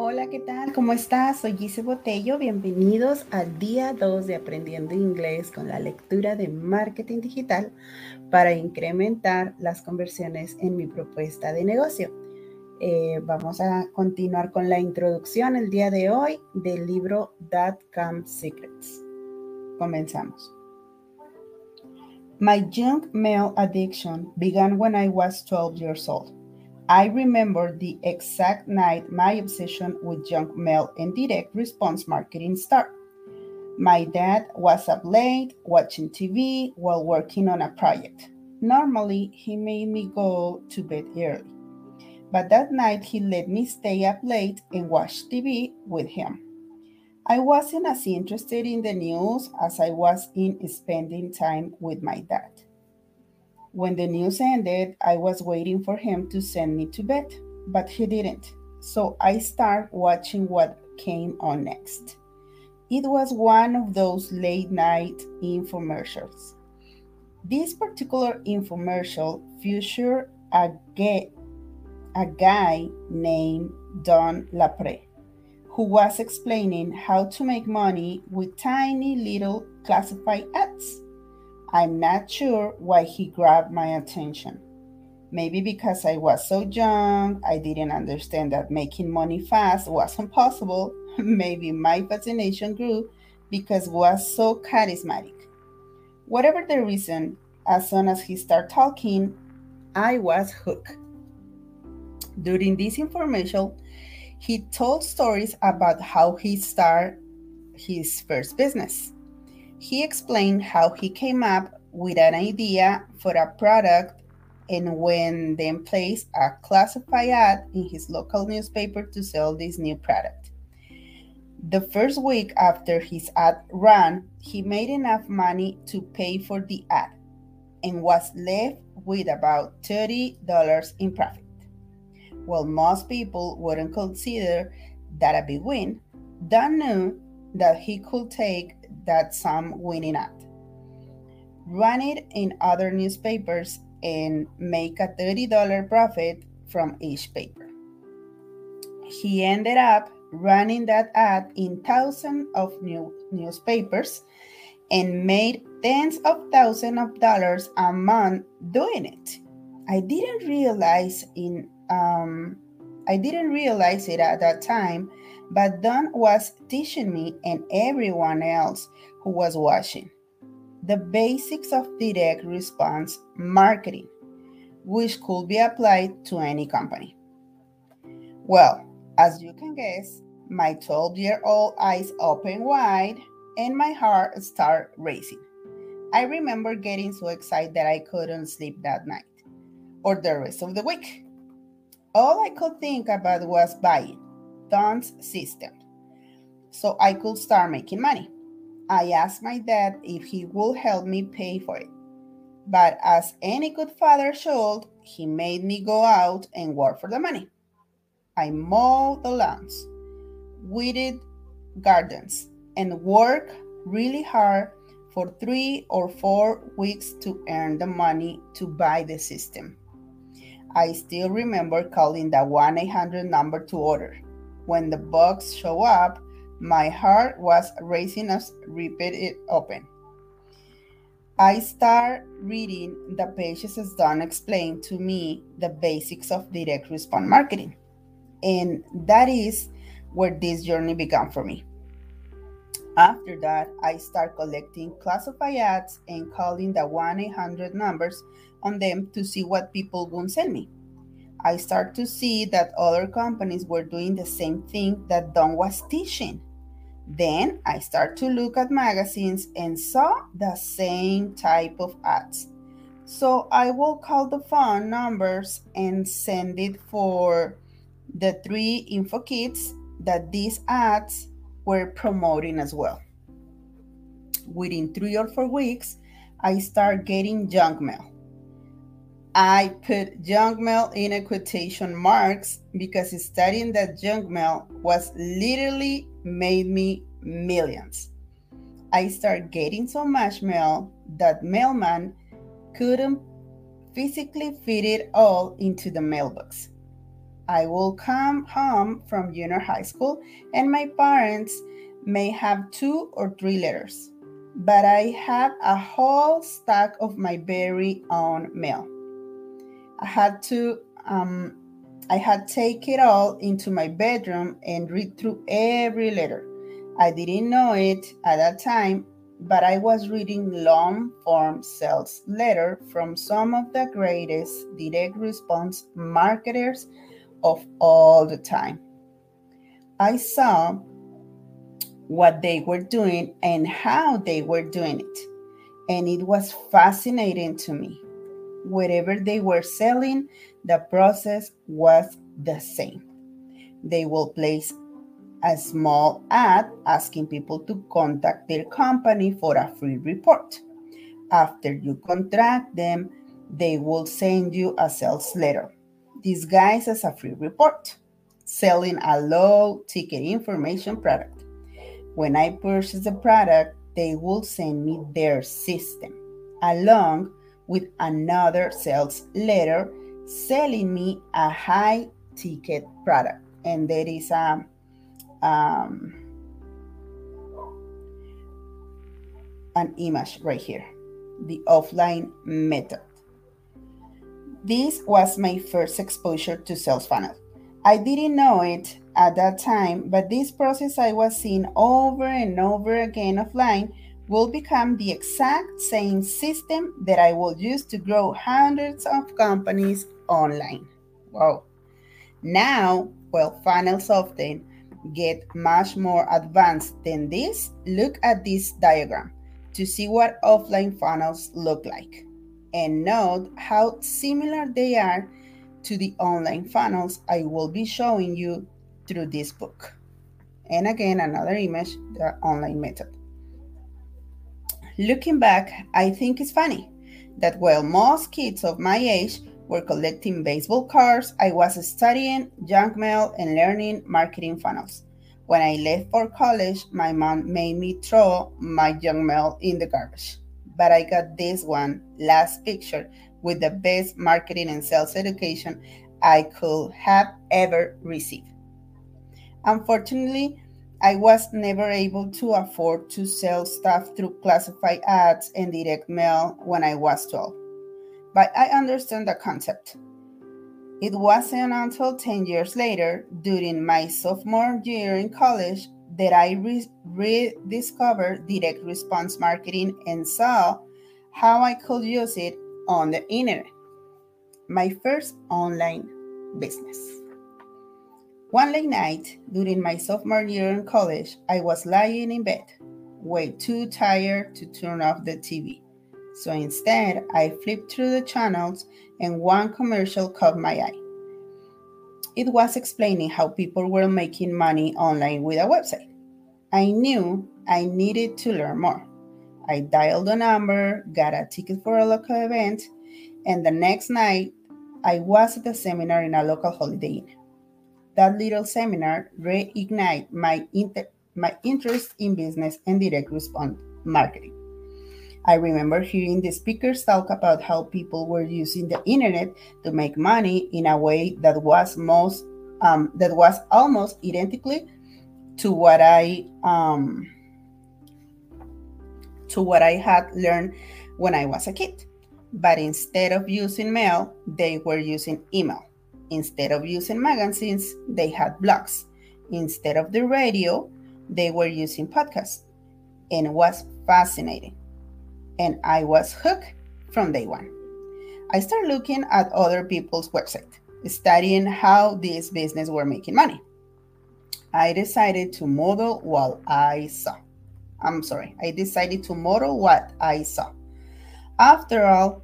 Hola, ¿qué tal? ¿Cómo estás? Soy Gise Botello. Bienvenidos al día 2 de Aprendiendo Inglés con la lectura de marketing digital para incrementar las conversiones en mi propuesta de negocio. Eh, vamos a continuar con la introducción el día de hoy del libro Come Secrets. Comenzamos. My junk mail addiction began when I was 12 years old. I remember the exact night my obsession with junk mail and direct response marketing started. My dad was up late watching TV while working on a project. Normally, he made me go to bed early, but that night he let me stay up late and watch TV with him. I wasn't as interested in the news as I was in spending time with my dad. When the news ended, I was waiting for him to send me to bed, but he didn't. So I started watching what came on next. It was one of those late night infomercials. This particular infomercial featured a, gay, a guy named Don Lapre, who was explaining how to make money with tiny little classified ads. I'm not sure why he grabbed my attention. Maybe because I was so young, I didn't understand that making money fast wasn't possible. Maybe my fascination grew because he was so charismatic. Whatever the reason, as soon as he started talking, I was hooked. During this information, he told stories about how he started his first business. He explained how he came up with an idea for a product and when then placed a classified ad in his local newspaper to sell this new product. The first week after his ad ran, he made enough money to pay for the ad and was left with about $30 in profit. While most people wouldn't consider that a big win, Don knew that he could take that sum winning ad, run it in other newspapers, and make a $30 profit from each paper. He ended up running that ad in thousands of new newspapers and made tens of thousands of dollars a month doing it. I didn't realize in um, I didn't realize it at that time but Don was teaching me and everyone else who was watching the basics of direct response marketing, which could be applied to any company. Well, as you can guess, my 12 year old eyes opened wide and my heart started racing. I remember getting so excited that I couldn't sleep that night or the rest of the week. All I could think about was buying Don's system so I could start making money. I asked my dad if he would help me pay for it. But as any good father should, he made me go out and work for the money. I mowed the lawns, weeded gardens, and worked really hard for three or four weeks to earn the money to buy the system. I still remember calling the 1 800 number to order. When the box showed up, my heart was racing as ripped it open. I start reading the pages as Don explained to me the basics of direct response marketing. And that is where this journey began for me. After that, I start collecting classified ads and calling the 1 800 numbers on them to see what people would send me. I start to see that other companies were doing the same thing that Don was teaching. Then I start to look at magazines and saw the same type of ads. So I will call the phone numbers and send it for the three info kits that these ads were promoting as well. Within three or four weeks, I start getting junk mail. I put junk mail in a quotation marks because studying that junk mail was literally made me millions. I started getting so much mail that mailman couldn't physically fit it all into the mailbox. I will come home from junior high school and my parents may have two or three letters, but I have a whole stack of my very own mail. I had to um, I had take it all into my bedroom and read through every letter. I didn't know it at that time, but I was reading long form sales letter from some of the greatest direct response marketers of all the time. I saw what they were doing and how they were doing it, and it was fascinating to me. Whatever they were selling, the process was the same. They will place a small ad asking people to contact their company for a free report. After you contract them, they will send you a sales letter disguised as a free report, selling a low ticket information product. When I purchase the product, they will send me their system along with another sales letter selling me a high ticket product. And there is a um, an image right here, the offline method. This was my first exposure to sales funnel. I didn't know it at that time, but this process I was seeing over and over again offline will become the exact same system that I will use to grow hundreds of companies online. Wow. Now, well, funnels often get much more advanced than this, look at this diagram to see what offline funnels look like and note how similar they are to the online funnels I will be showing you through this book. And again, another image, the online method. Looking back, I think it's funny that while most kids of my age were collecting baseball cards, I was studying junk mail and learning marketing funnels. When I left for college, my mom made me throw my junk mail in the garbage. But I got this one last picture with the best marketing and sales education I could have ever received. Unfortunately, I was never able to afford to sell stuff through classified ads and direct mail when I was 12. But I understand the concept. It wasn't until 10 years later, during my sophomore year in college, that I re- rediscovered direct response marketing and saw how I could use it on the internet. My first online business. One late night during my sophomore year in college, I was lying in bed, way too tired to turn off the TV. So instead, I flipped through the channels and one commercial caught my eye. It was explaining how people were making money online with a website. I knew I needed to learn more. I dialed a number, got a ticket for a local event, and the next night I was at a seminar in a local holiday inn. That little seminar reignited my, inter- my interest in business and direct response marketing. I remember hearing the speakers talk about how people were using the internet to make money in a way that was most um, that was almost identically to what I um, to what I had learned when I was a kid. But instead of using mail, they were using email. Instead of using magazines, they had blogs. Instead of the radio, they were using podcasts. And it was fascinating. And I was hooked from day one. I started looking at other people's websites, studying how these businesses were making money. I decided to model what I saw. I'm sorry, I decided to model what I saw. After all,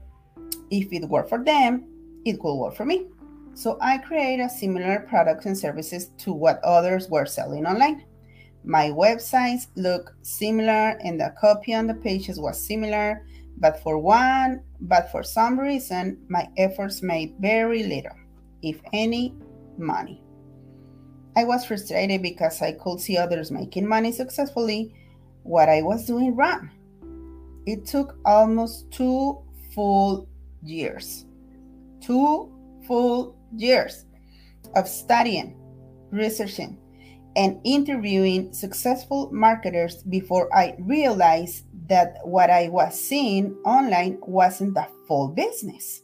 if it worked for them, it will work for me. So I created similar products and services to what others were selling online. My websites look similar and the copy on the pages was similar, but for one, but for some reason, my efforts made very little, if any, money. I was frustrated because I could see others making money successfully what I was doing wrong. It took almost two full years. Two full years of studying, researching, and interviewing successful marketers before I realized that what I was seeing online wasn't the full business.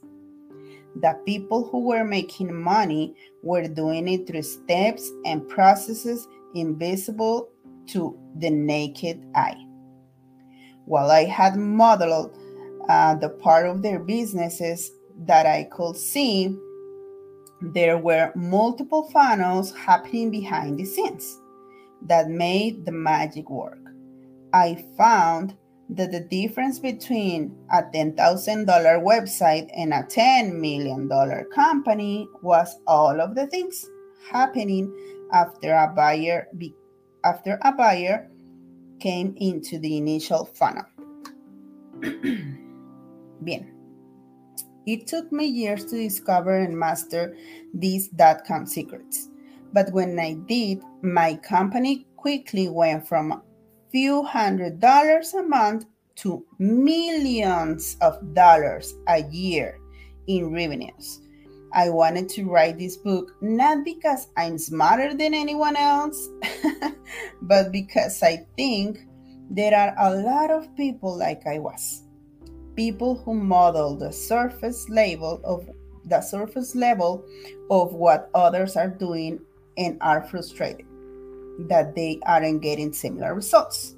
The people who were making money were doing it through steps and processes invisible to the naked eye. While I had modeled uh, the part of their businesses that I could see, there were multiple funnels happening behind the scenes that made the magic work. I found that the difference between a $10,000 website and a $10 million company was all of the things happening after a buyer be, after a buyer came into the initial funnel. Bien. It took me years to discover and master these dot com secrets. But when I did, my company quickly went from a few hundred dollars a month to millions of dollars a year in revenues. I wanted to write this book not because I'm smarter than anyone else, but because I think there are a lot of people like I was. People who model the surface level of the surface level of what others are doing and are frustrated that they aren't getting similar results.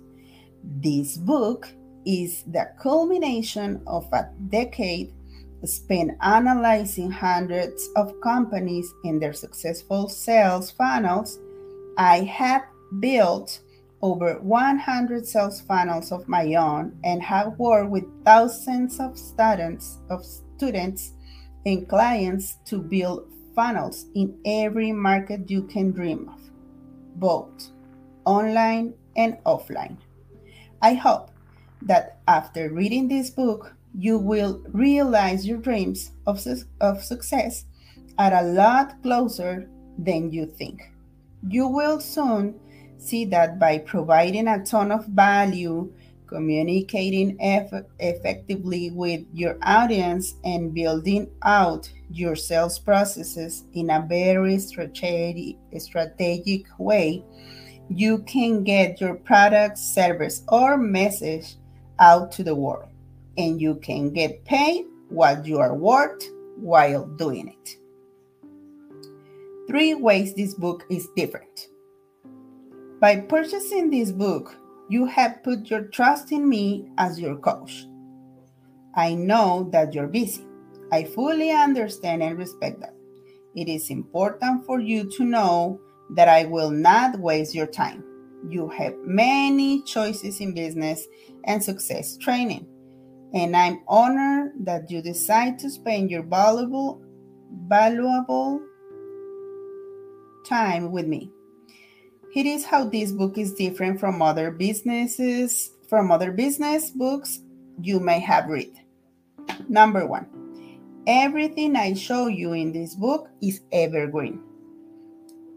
This book is the culmination of a decade spent analyzing hundreds of companies and their successful sales funnels. I have built over 100 sales funnels of my own and have worked with thousands of students of students and clients to build funnels in every market you can dream of both online and offline. I hope that after reading this book, you will realize your dreams of, su- of success are a lot closer than you think. You will soon see that by providing a ton of value, communicating eff- effectively with your audience, and building out your sales processes in a very strategic, strategic way, you can get your product, service, or message out to the world. And you can get paid what you are worth while doing it. Three ways this book is different. By purchasing this book, you have put your trust in me as your coach. I know that you're busy. I fully understand and respect that. It is important for you to know that I will not waste your time. You have many choices in business and success training, and I'm honored that you decide to spend your valuable, valuable time with me. It is how this book is different from other businesses, from other business books you may have read. Number one, everything I show you in this book is evergreen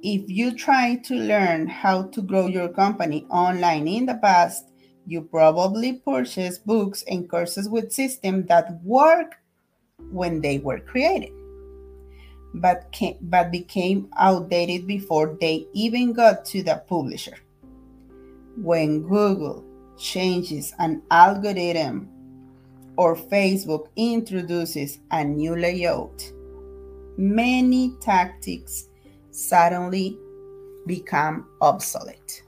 if you try to learn how to grow your company online in the past, you probably purchased books and courses with systems that work when they were created, but, came, but became outdated before they even got to the publisher. When Google changes an algorithm or Facebook introduces a new layout, many tactics suddenly become obsolete.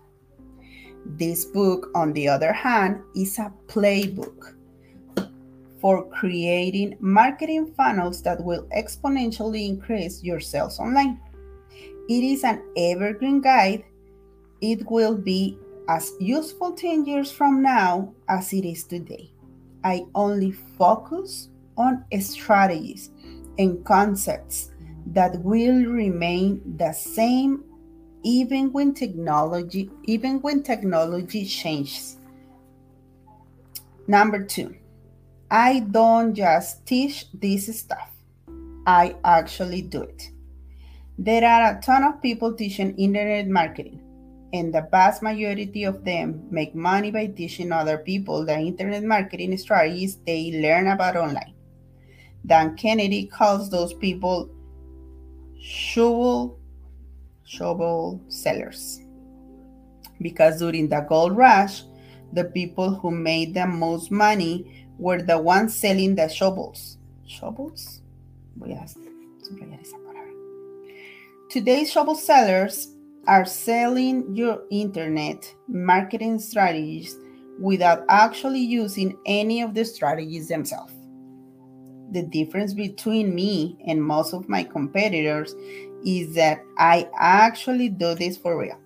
This book, on the other hand, is a playbook for creating marketing funnels that will exponentially increase your sales online. It is an evergreen guide. It will be as useful 10 years from now as it is today. I only focus on strategies and concepts that will remain the same even when technology even when technology changes. Number 2. I don't just teach this stuff. I actually do it. There are a ton of people teaching internet marketing, and the vast majority of them make money by teaching other people the internet marketing strategies they learn about online. Dan Kennedy calls those people shovel, shovel sellers. Because during the gold rush, the people who made the most money were the ones selling the shovels. ¿Shovels? Voy a subrayar esa palabra. Today's shovel sellers are selling your internet marketing strategies without actually using any of the strategies themselves. The difference between me and most of my competitors is that I actually do this for real.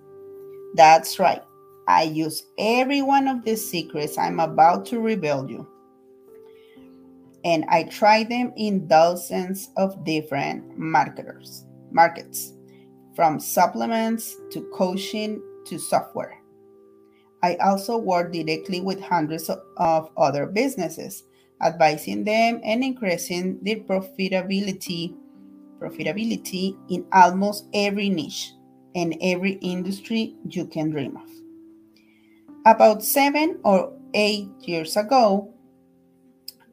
That's right. I use every one of the secrets I'm about to reveal you. And I try them in dozens of different marketers, markets, from supplements to coaching to software. I also work directly with hundreds of other businesses, advising them and increasing their profitability profitability in almost every niche and every industry you can dream of. About seven or eight years ago,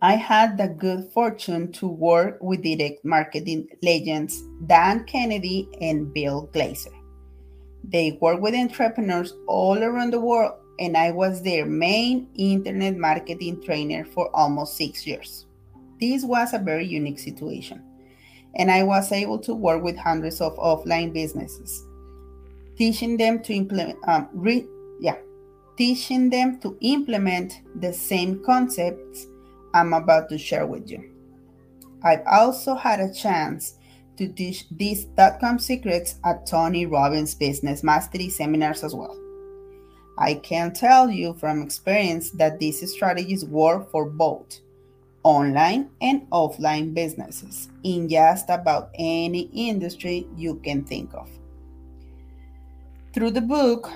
I had the good fortune to work with direct marketing legends Dan Kennedy and Bill Glazer. They work with entrepreneurs all around the world, and I was their main internet marketing trainer for almost six years. This was a very unique situation, and I was able to work with hundreds of offline businesses, teaching them to implement, um, re, yeah, teaching them to implement the same concepts I'm about to share with you. I've also had a chance to teach these dot-com secrets at Tony Robbins Business Mastery seminars as well. I can tell you from experience that these strategies work for both online and offline businesses in just about any industry you can think of. Through the book,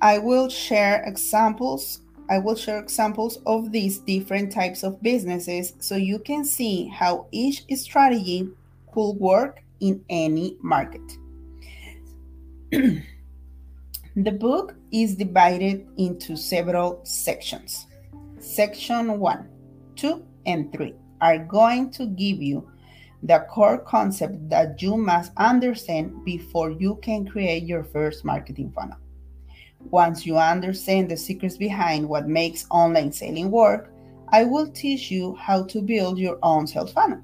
I will share examples I will share examples of these different types of businesses so you can see how each strategy could work in any market. the book is divided into several sections. Section 1, 2, and 3 are going to give you the core concept that you must understand before you can create your first marketing funnel. Once you understand the secrets behind what makes online selling work, I will teach you how to build your own sales funnel.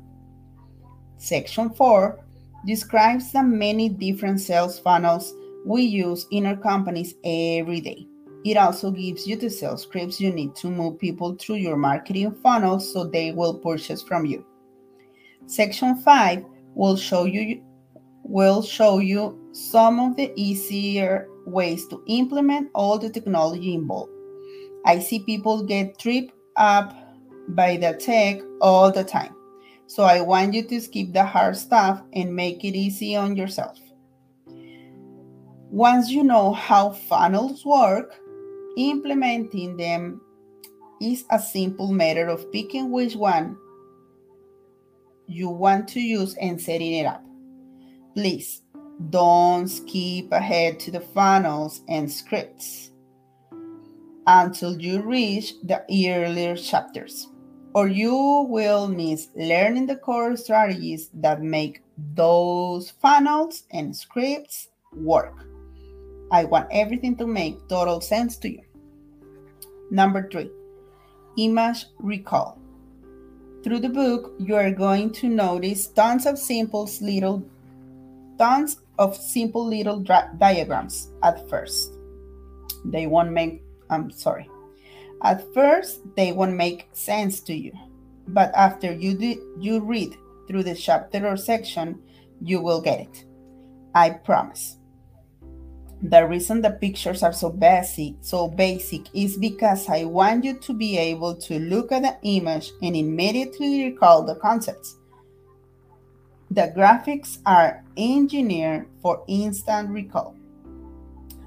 Section 4 describes the many different sales funnels we use in our companies every day. It also gives you the sales scripts you need to move people through your marketing funnel so they will purchase from you. Section 5 will show you will show you some of the easier ways to implement all the technology involved. I see people get tripped up by the tech all the time. So I want you to skip the hard stuff and make it easy on yourself. Once you know how funnels work, implementing them is a simple matter of picking which one you want to use and setting it up. Please don't skip ahead to the funnels and scripts until you reach the earlier chapters, or you will miss learning the core strategies that make those funnels and scripts work. I want everything to make total sense to you. Number three, image recall. Through the book, you are going to notice tons of simple little tons of simple little diagrams at first. They won't make, I'm sorry. At first, they won't make sense to you. But after you, do, you read through the chapter or section, you will get it. I promise. The reason the pictures are so basic, so basic is because I want you to be able to look at the image and immediately recall the concepts. The graphics are engineered for instant recall.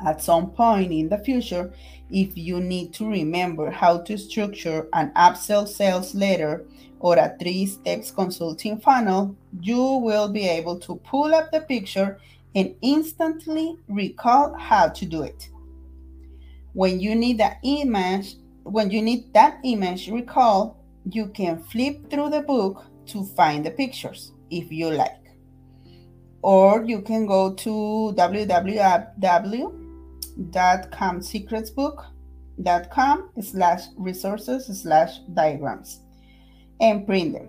At some point in the future, if you need to remember how to structure an upsell sales letter or a three steps consulting funnel, you will be able to pull up the picture and instantly recall how to do it. When you need that image, when you need that image recall, you can flip through the book to find the pictures if you like. or you can go to www.camsecretsbook.com slash resources slash diagrams and print them.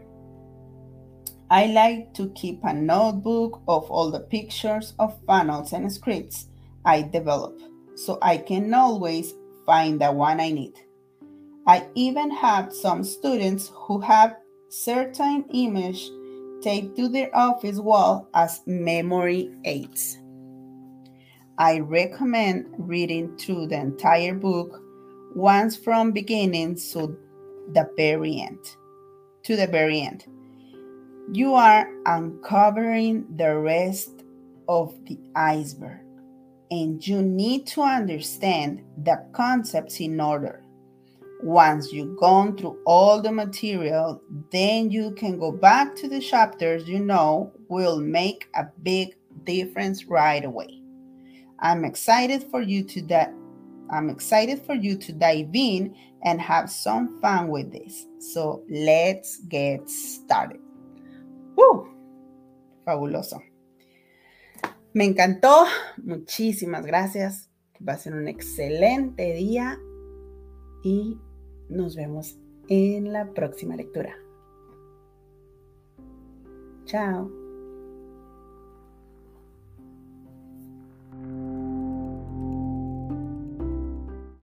I like to keep a notebook of all the pictures of funnels and scripts I develop so I can always find the one I need. I even have some students who have certain image taped to their office wall as memory aids. I recommend reading through the entire book once from beginning to the very end. To the very end. You are uncovering the rest of the iceberg, and you need to understand the concepts in order. Once you've gone through all the material, then you can go back to the chapters you know will make a big difference right away. I'm excited for you to that I'm excited for you to dive in and have some fun with this. So let's get started. ¡Uh! Fabuloso. Me encantó. Muchísimas gracias. Que pasen un excelente día y nos vemos en la próxima lectura. Chao.